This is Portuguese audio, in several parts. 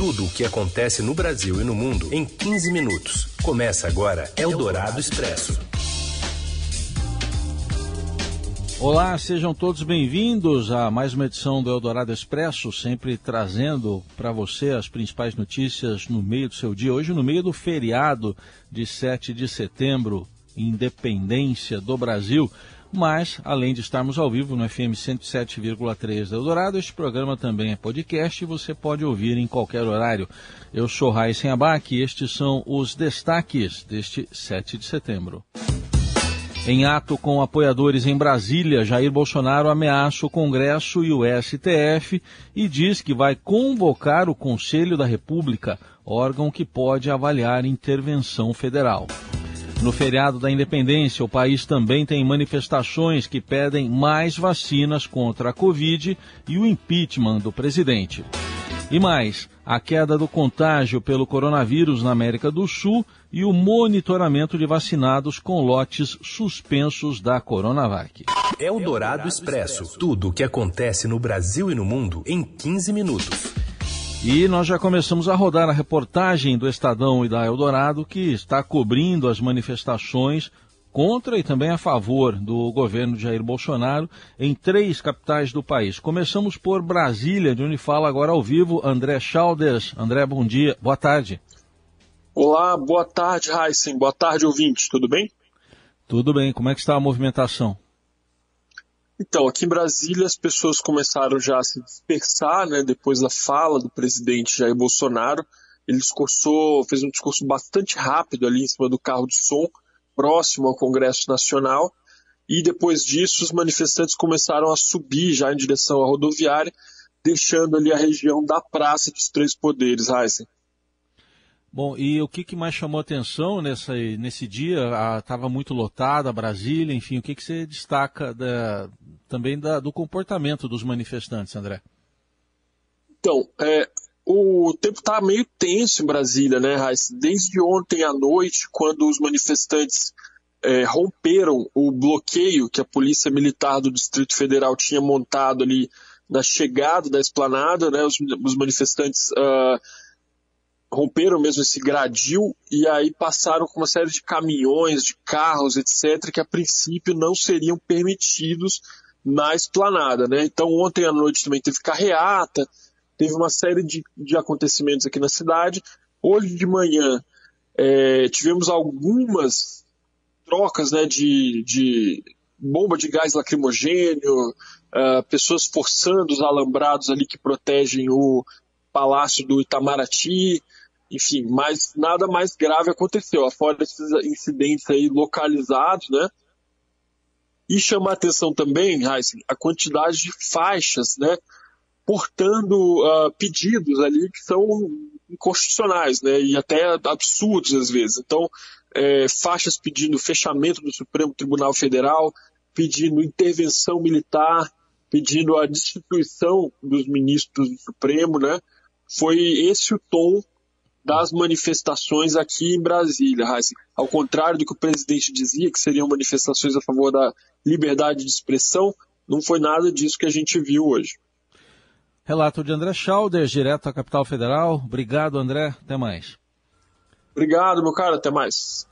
Tudo o que acontece no Brasil e no mundo em 15 minutos. Começa agora Eldorado Expresso. Olá, sejam todos bem-vindos a mais uma edição do Eldorado Expresso, sempre trazendo para você as principais notícias no meio do seu dia. Hoje, no meio do feriado de 7 de setembro, Independência do Brasil. Mas, além de estarmos ao vivo no FM 107,3 Eldorado, este programa também é podcast e você pode ouvir em qualquer horário. Eu sou Raíssen Abac e estes são os destaques deste 7 de setembro. Em ato com apoiadores em Brasília, Jair Bolsonaro ameaça o Congresso e o STF e diz que vai convocar o Conselho da República, órgão que pode avaliar intervenção federal. No feriado da independência, o país também tem manifestações que pedem mais vacinas contra a Covid e o impeachment do presidente. E mais, a queda do contágio pelo coronavírus na América do Sul e o monitoramento de vacinados com lotes suspensos da Coronavac. É o Dourado Expresso. Tudo o que acontece no Brasil e no mundo em 15 minutos. E nós já começamos a rodar a reportagem do Estadão e da Eldorado, que está cobrindo as manifestações contra e também a favor do governo de Jair Bolsonaro em três capitais do país. Começamos por Brasília, de onde fala agora ao vivo André Schalders. André, bom dia, boa tarde. Olá, boa tarde, Heisen. Boa tarde, ouvinte. Tudo bem? Tudo bem. Como é que está a movimentação? Então, aqui em Brasília as pessoas começaram já a se dispersar, né, depois da fala do presidente Jair Bolsonaro. Ele discursou, fez um discurso bastante rápido ali em cima do carro de som, próximo ao Congresso Nacional. E depois disso, os manifestantes começaram a subir já em direção à rodoviária, deixando ali a região da Praça dos Três Poderes, Heisen. Bom, e o que, que mais chamou atenção nessa, nesse dia? Estava muito lotada Brasília, enfim, o que, que você destaca da, também da, do comportamento dos manifestantes, André? Então, é, o tempo está meio tenso em Brasília, né, Raiz? Desde ontem à noite, quando os manifestantes é, romperam o bloqueio que a Polícia Militar do Distrito Federal tinha montado ali na chegada da esplanada, né, os, os manifestantes uh, romperam mesmo esse gradil e aí passaram com uma série de caminhões, de carros, etc., que a princípio não seriam permitidos na esplanada, né? Então ontem à noite também teve carreata, teve uma série de, de acontecimentos aqui na cidade. Hoje de manhã é, tivemos algumas trocas né, de, de bomba de gás lacrimogênio, uh, pessoas forçando os alambrados ali que protegem o palácio do Itamaraty, enfim, mas nada mais grave aconteceu, fora esses incidentes aí localizados, né? E chamar atenção também, Heisen, a quantidade de faixas, né? Portando uh, pedidos ali que são inconstitucionais, né? E até absurdos às vezes. Então, é, faixas pedindo fechamento do Supremo Tribunal Federal, pedindo intervenção militar, pedindo a destituição dos ministros do Supremo, né? Foi esse o tom das manifestações aqui em Brasília, Heisen. Ao contrário do que o presidente dizia, que seriam manifestações a favor da liberdade de expressão, não foi nada disso que a gente viu hoje. Relato de André Schauder, direto à capital federal. Obrigado, André. Até mais. Obrigado, meu caro. Até mais.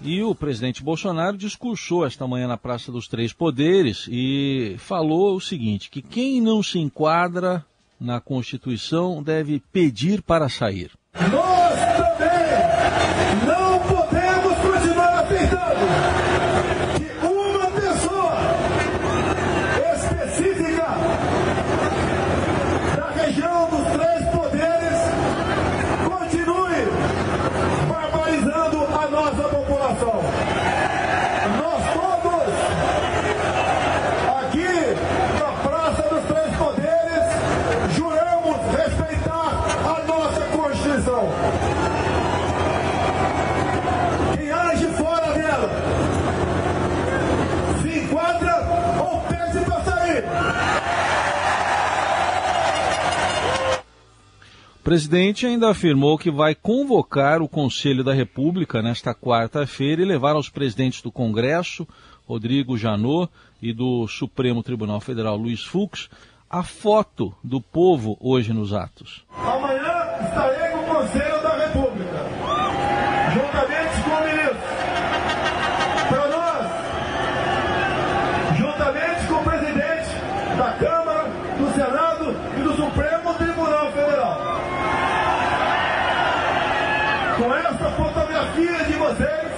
E o presidente Bolsonaro discursou esta manhã na Praça dos Três Poderes e falou o seguinte: que quem não se enquadra na Constituição deve pedir para sair. Nós também não podemos continuar aceitando que uma pessoa específica da região dos três poderes continue barbarizando a nossa população. Nós todos, aqui na Praça dos Três Poderes, juramos respeitar a nossa Constituição. Quem age fora dela se enquadra ou pede para sair. O presidente ainda afirmou que vai convocar o Conselho da República nesta quarta-feira e levar aos presidentes do Congresso, Rodrigo Janot, e do Supremo Tribunal Federal, Luiz Fux, a foto do povo hoje nos atos. Amanhã estaremos guias de vocês,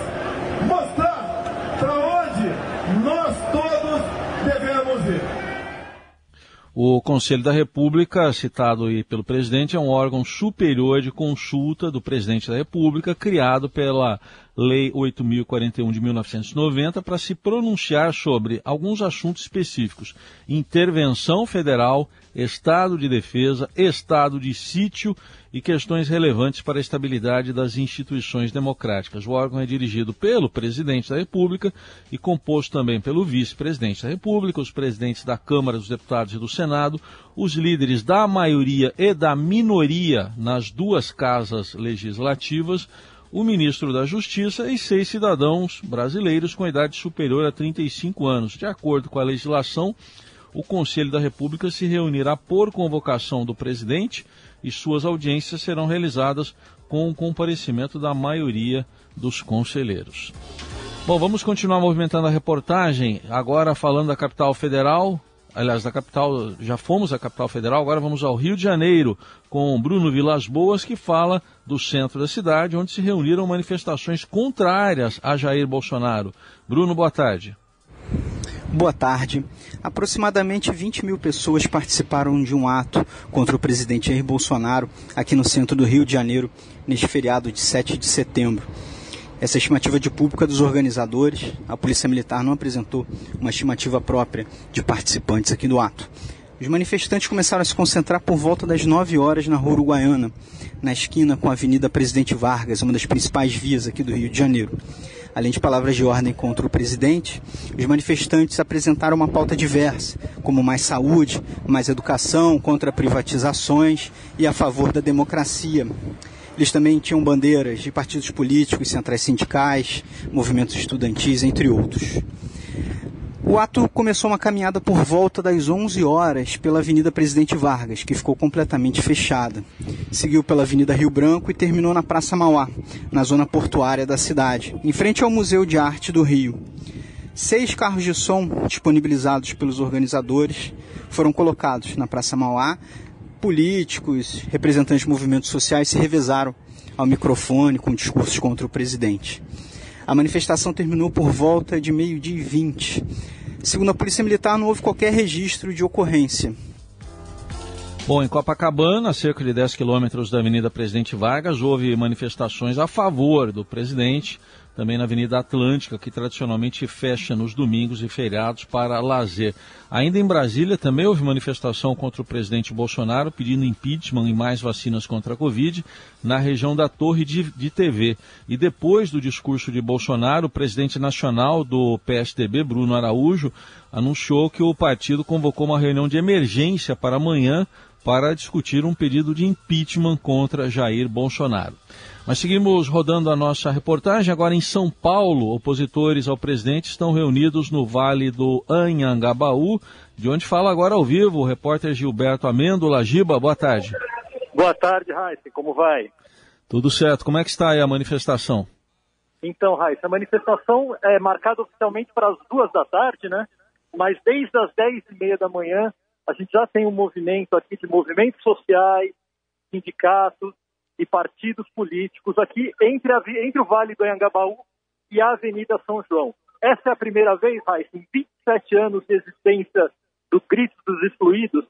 mostrar para onde nós todos devemos ir. O Conselho da República, citado aí pelo presidente, é um órgão superior de consulta do presidente da República, criado pela Lei 8041 de 1990 para se pronunciar sobre alguns assuntos específicos: intervenção federal, estado de defesa, estado de sítio e questões relevantes para a estabilidade das instituições democráticas. O órgão é dirigido pelo presidente da República e composto também pelo vice-presidente da República, os presidentes da Câmara dos Deputados e do Senado, os líderes da maioria e da minoria nas duas casas legislativas, o ministro da Justiça e seis cidadãos brasileiros com idade superior a 35 anos. De acordo com a legislação, o Conselho da República se reunirá por convocação do presidente e suas audiências serão realizadas com o comparecimento da maioria dos conselheiros. Bom, vamos continuar movimentando a reportagem, agora falando da capital federal. Aliás, da capital, já fomos à capital federal, agora vamos ao Rio de Janeiro com Bruno Vilas Boas, que fala do centro da cidade, onde se reuniram manifestações contrárias a Jair Bolsonaro. Bruno, boa tarde. Boa tarde. Aproximadamente 20 mil pessoas participaram de um ato contra o presidente Jair Bolsonaro aqui no centro do Rio de Janeiro, neste feriado de 7 de setembro. Essa estimativa de público é dos organizadores. A Polícia Militar não apresentou uma estimativa própria de participantes aqui do ato. Os manifestantes começaram a se concentrar por volta das 9 horas na Rua Uruguaiana, na esquina com a Avenida Presidente Vargas, uma das principais vias aqui do Rio de Janeiro. Além de palavras de ordem contra o presidente, os manifestantes apresentaram uma pauta diversa, como mais saúde, mais educação, contra privatizações e a favor da democracia. Eles também tinham bandeiras de partidos políticos, centrais sindicais, movimentos estudantis, entre outros. O ato começou uma caminhada por volta das 11 horas pela Avenida Presidente Vargas, que ficou completamente fechada. Seguiu pela Avenida Rio Branco e terminou na Praça Mauá, na zona portuária da cidade, em frente ao Museu de Arte do Rio. Seis carros de som disponibilizados pelos organizadores foram colocados na Praça Mauá. Políticos, representantes de movimentos sociais se revezaram ao microfone com discursos contra o presidente. A manifestação terminou por volta de meio-dia e vinte. Segundo a Polícia Militar, não houve qualquer registro de ocorrência. Bom, em Copacabana, a cerca de 10 quilômetros da Avenida Presidente Vargas, houve manifestações a favor do presidente também na Avenida Atlântica, que tradicionalmente fecha nos domingos e feriados para lazer. Ainda em Brasília, também houve manifestação contra o presidente Bolsonaro, pedindo impeachment e mais vacinas contra a Covid, na região da Torre de, de TV. E depois do discurso de Bolsonaro, o presidente nacional do PSDB, Bruno Araújo, anunciou que o partido convocou uma reunião de emergência para amanhã para discutir um pedido de impeachment contra Jair Bolsonaro. Mas seguimos rodando a nossa reportagem. Agora em São Paulo, opositores ao presidente estão reunidos no Vale do Anhangabaú, de onde fala agora ao vivo o repórter Gilberto Amêndola. Giba, boa tarde. Boa tarde, Raíssa. Como vai? Tudo certo. Como é que está aí a manifestação? Então, Raíssa, a manifestação é marcada oficialmente para as duas da tarde, né? Mas desde as dez e meia da manhã, a gente já tem um movimento aqui de movimentos sociais, sindicatos, e partidos políticos aqui entre, a, entre o Vale do Anhangabaú e a Avenida São João. Essa é a primeira vez, Raíssa, em 27 anos de existência do Grito dos Excluídos,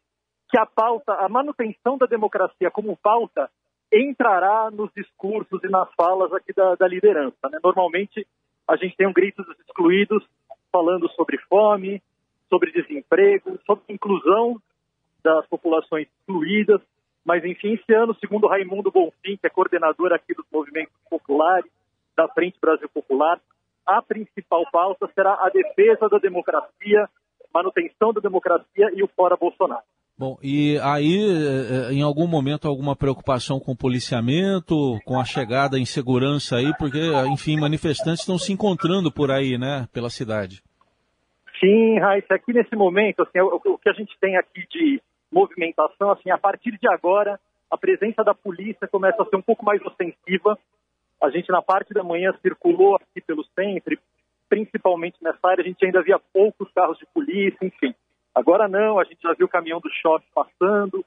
que a pauta, a manutenção da democracia como pauta, entrará nos discursos e nas falas aqui da, da liderança. Né? Normalmente, a gente tem um Grito dos Excluídos falando sobre fome, sobre desemprego, sobre inclusão das populações excluídas, mas, enfim, esse ano, segundo Raimundo Bonfim, que é coordenador aqui dos movimentos populares, da Frente Brasil Popular, a principal pauta será a defesa da democracia, manutenção da democracia e o fora Bolsonaro. Bom, e aí, eh, em algum momento, alguma preocupação com o policiamento, com a chegada em segurança aí, porque, enfim, manifestantes estão se encontrando por aí, né, pela cidade. Sim, Raíssa, aqui nesse momento, assim, o, o que a gente tem aqui de movimentação, assim, a partir de agora, a presença da polícia começa a ser um pouco mais ostensiva. A gente, na parte da manhã, circulou aqui pelo centro, principalmente nessa área, a gente ainda via poucos carros de polícia, enfim. Agora não, a gente já viu o caminhão do shopping passando,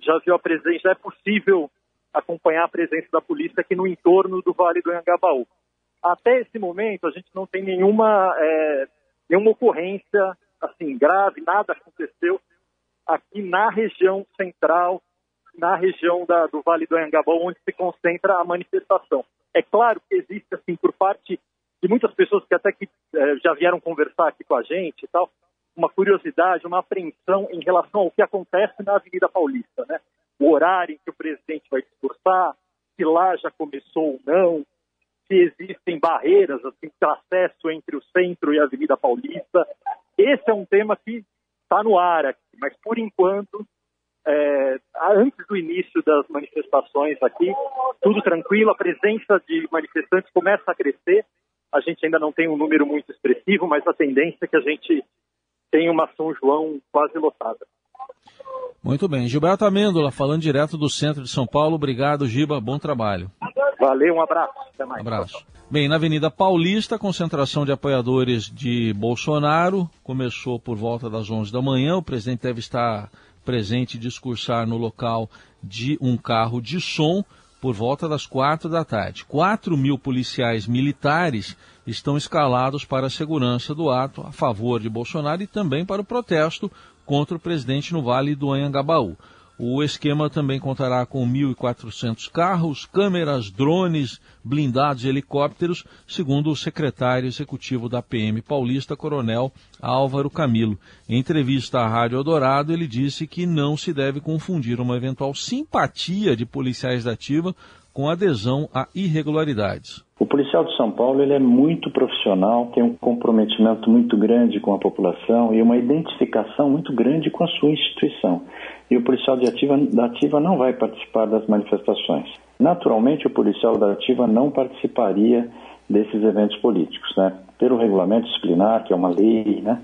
já viu a presença, já é possível acompanhar a presença da polícia aqui no entorno do Vale do Anhangabaú. Até esse momento, a gente não tem nenhuma, é, nenhuma ocorrência assim grave, nada aconteceu aqui na região central, na região da, do Vale do Anhangabaú, onde se concentra a manifestação. É claro que existe, assim, por parte de muitas pessoas que até que é, já vieram conversar aqui com a gente e tal, uma curiosidade, uma apreensão em relação ao que acontece na Avenida Paulista, né? O horário em que o presidente vai discursar, se lá já começou ou não, se existem barreiras assim, acesso entre o centro e a Avenida Paulista. Esse é um tema que está no ar aqui, mas por enquanto, é, antes do início das manifestações aqui, tudo tranquilo, a presença de manifestantes começa a crescer. A gente ainda não tem um número muito expressivo, mas a tendência é que a gente tenha uma São João quase lotada. Muito bem. Gilberto Amêndola, falando direto do centro de São Paulo. Obrigado, Giba. Bom trabalho. Valeu, um abraço. Até mais. Abraço. Bem, na Avenida Paulista, a concentração de apoiadores de Bolsonaro começou por volta das 11 da manhã. O presidente deve estar presente e discursar no local de um carro de som por volta das quatro da tarde. Quatro mil policiais militares estão escalados para a segurança do ato a favor de Bolsonaro e também para o protesto contra o presidente no Vale do Anhangabaú. O esquema também contará com 1.400 carros, câmeras, drones, blindados e helicópteros, segundo o secretário executivo da PM paulista, Coronel Álvaro Camilo. Em entrevista à Rádio Eldorado, ele disse que não se deve confundir uma eventual simpatia de policiais da ativa com adesão a irregularidades. O policial de São Paulo ele é muito profissional, tem um comprometimento muito grande com a população e uma identificação muito grande com a sua instituição. E o policial de ativa, da ativa não vai participar das manifestações. Naturalmente, o policial da ativa não participaria desses eventos políticos, né? Pelo regulamento disciplinar, que é uma lei, né?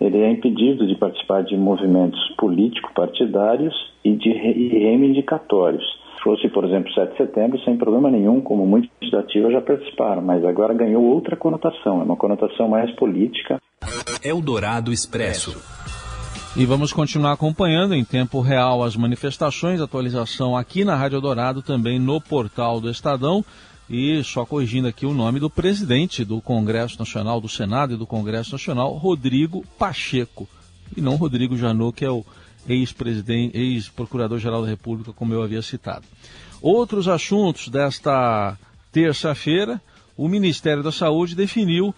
Ele é impedido de participar de movimentos político-partidários e de reivindicatórios fosse, por exemplo, 7 de setembro, sem problema nenhum, como muitos da ativa já participaram, mas agora ganhou outra conotação, é uma conotação mais política. Eldorado Expresso. E vamos continuar acompanhando em tempo real as manifestações, atualização aqui na Rádio Dourado, também no portal do Estadão. E só corrigindo aqui o nome do presidente do Congresso Nacional, do Senado e do Congresso Nacional, Rodrigo Pacheco. E não Rodrigo Janot, que é o ex-presidente, ex-procurador-geral da República, como eu havia citado. Outros assuntos desta terça-feira, o Ministério da Saúde definiu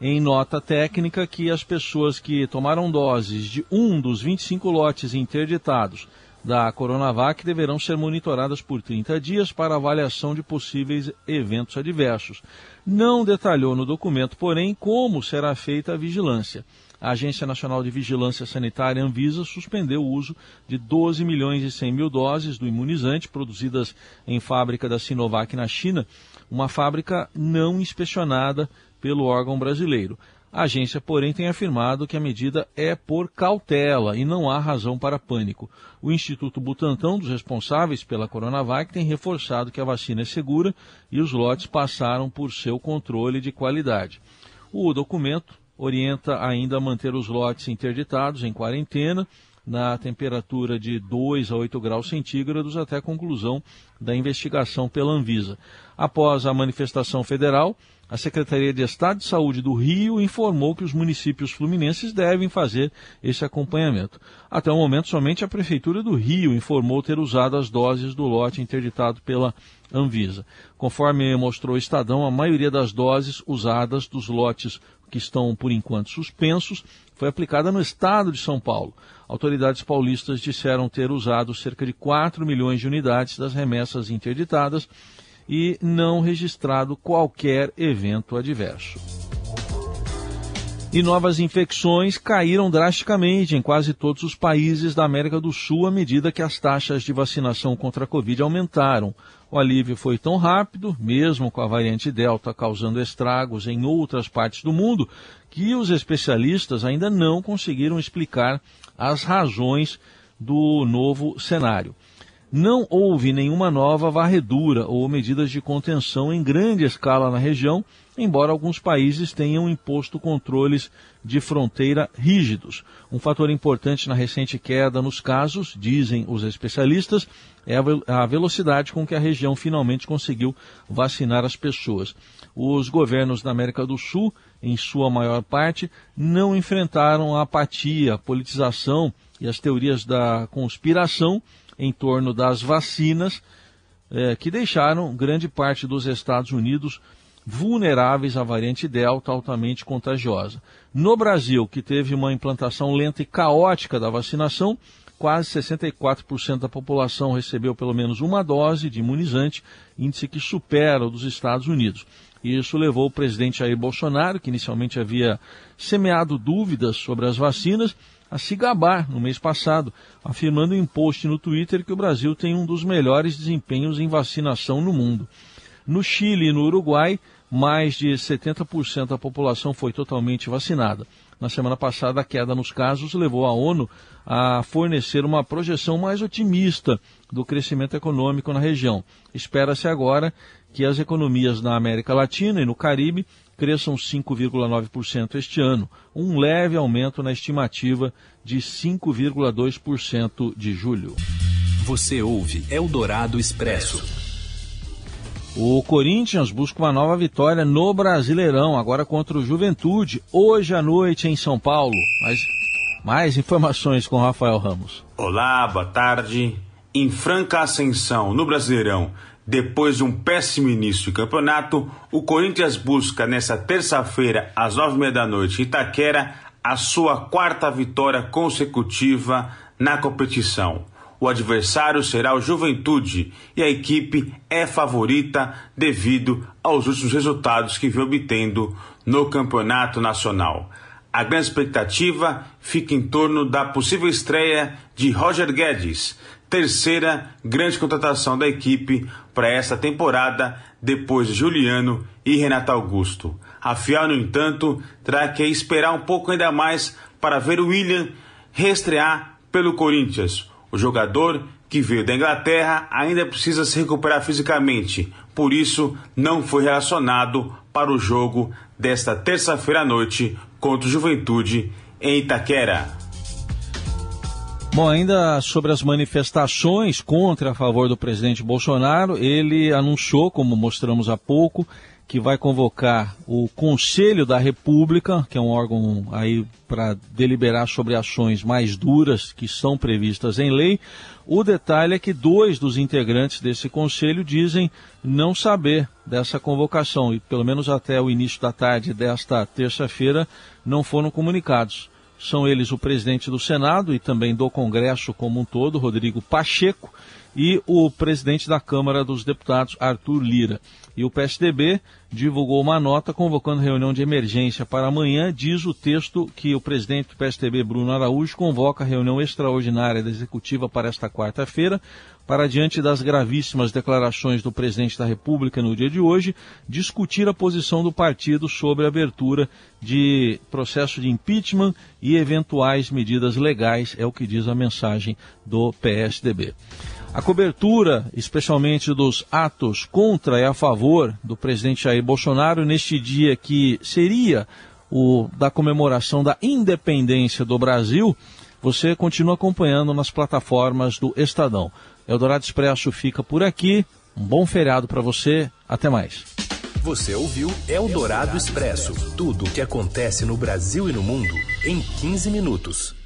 em nota técnica que as pessoas que tomaram doses de um dos 25 lotes interditados da Coronavac deverão ser monitoradas por 30 dias para avaliação de possíveis eventos adversos. Não detalhou no documento, porém, como será feita a vigilância a Agência Nacional de Vigilância Sanitária, Anvisa, suspendeu o uso de 12 milhões e 100 mil doses do imunizante produzidas em fábrica da Sinovac na China, uma fábrica não inspecionada pelo órgão brasileiro. A agência, porém, tem afirmado que a medida é por cautela e não há razão para pânico. O Instituto Butantan, dos responsáveis pela Coronavac, tem reforçado que a vacina é segura e os lotes passaram por seu controle de qualidade. O documento orienta ainda a manter os lotes interditados em quarentena na temperatura de 2 a 8 graus centígrados até a conclusão da investigação pela Anvisa. Após a manifestação federal, a Secretaria de Estado de Saúde do Rio informou que os municípios fluminenses devem fazer esse acompanhamento. Até o momento, somente a Prefeitura do Rio informou ter usado as doses do lote interditado pela Anvisa. Conforme mostrou o Estadão, a maioria das doses usadas dos lotes que estão por enquanto suspensos, foi aplicada no estado de São Paulo. Autoridades paulistas disseram ter usado cerca de 4 milhões de unidades das remessas interditadas e não registrado qualquer evento adverso. E novas infecções caíram drasticamente em quase todos os países da América do Sul à medida que as taxas de vacinação contra a Covid aumentaram. O alívio foi tão rápido, mesmo com a variante Delta causando estragos em outras partes do mundo, que os especialistas ainda não conseguiram explicar as razões do novo cenário. Não houve nenhuma nova varredura ou medidas de contenção em grande escala na região, embora alguns países tenham imposto controles de fronteira rígidos. Um fator importante na recente queda nos casos, dizem os especialistas, é a velocidade com que a região finalmente conseguiu vacinar as pessoas. Os governos da América do Sul, em sua maior parte, não enfrentaram a apatia, a politização e as teorias da conspiração em torno das vacinas, eh, que deixaram grande parte dos Estados Unidos vulneráveis à variante Delta altamente contagiosa. No Brasil, que teve uma implantação lenta e caótica da vacinação, quase 64% da população recebeu pelo menos uma dose de imunizante, índice que supera o dos Estados Unidos. Isso levou o presidente Jair Bolsonaro, que inicialmente havia semeado dúvidas sobre as vacinas, a se gabar no mês passado, afirmando em post no Twitter que o Brasil tem um dos melhores desempenhos em vacinação no mundo. No Chile e no Uruguai, mais de 70% da população foi totalmente vacinada. Na semana passada, a queda nos casos levou a ONU a fornecer uma projeção mais otimista do crescimento econômico na região. Espera-se agora que as economias na América Latina e no Caribe cresçam 5,9% este ano, um leve aumento na estimativa de 5,2% de julho. Você ouve Eldorado Expresso. O Corinthians busca uma nova vitória no Brasileirão, agora contra o Juventude, hoje à noite em São Paulo. Mas mais informações com Rafael Ramos. Olá, boa tarde. Em franca ascensão no Brasileirão, depois de um péssimo início de campeonato, o Corinthians busca nesta terça-feira, às nove e meia da noite, em Itaquera, a sua quarta vitória consecutiva na competição. O adversário será o Juventude e a equipe é favorita devido aos últimos resultados que vem obtendo no campeonato nacional. A grande expectativa fica em torno da possível estreia de Roger Guedes, terceira grande contratação da equipe para esta temporada, depois de Juliano e Renato Augusto. A Fiel, no entanto, terá que esperar um pouco ainda mais para ver o William reestrear pelo Corinthians. O jogador que veio da Inglaterra ainda precisa se recuperar fisicamente, por isso não foi relacionado para o jogo desta terça-feira à noite contra o Juventude em Itaquera. Bom, ainda sobre as manifestações contra a favor do presidente Bolsonaro, ele anunciou, como mostramos há pouco, que vai convocar o Conselho da República, que é um órgão aí para deliberar sobre ações mais duras que são previstas em lei. O detalhe é que dois dos integrantes desse conselho dizem não saber dessa convocação e pelo menos até o início da tarde desta terça-feira não foram comunicados. São eles o presidente do Senado e também do Congresso como um todo, Rodrigo Pacheco, e o presidente da Câmara dos Deputados, Arthur Lira. E o PSDB divulgou uma nota convocando reunião de emergência para amanhã. Diz o texto que o presidente do PSDB, Bruno Araújo, convoca reunião extraordinária da executiva para esta quarta-feira, para, diante das gravíssimas declarações do presidente da República no dia de hoje, discutir a posição do partido sobre a abertura de processo de impeachment e eventuais medidas legais, é o que diz a mensagem do PSDB. A cobertura, especialmente dos atos contra e a favor do presidente Jair Bolsonaro, neste dia que seria o da comemoração da independência do Brasil, você continua acompanhando nas plataformas do Estadão. Eldorado Expresso fica por aqui. Um bom feriado para você. Até mais. Você ouviu Eldorado Expresso tudo o que acontece no Brasil e no mundo em 15 minutos.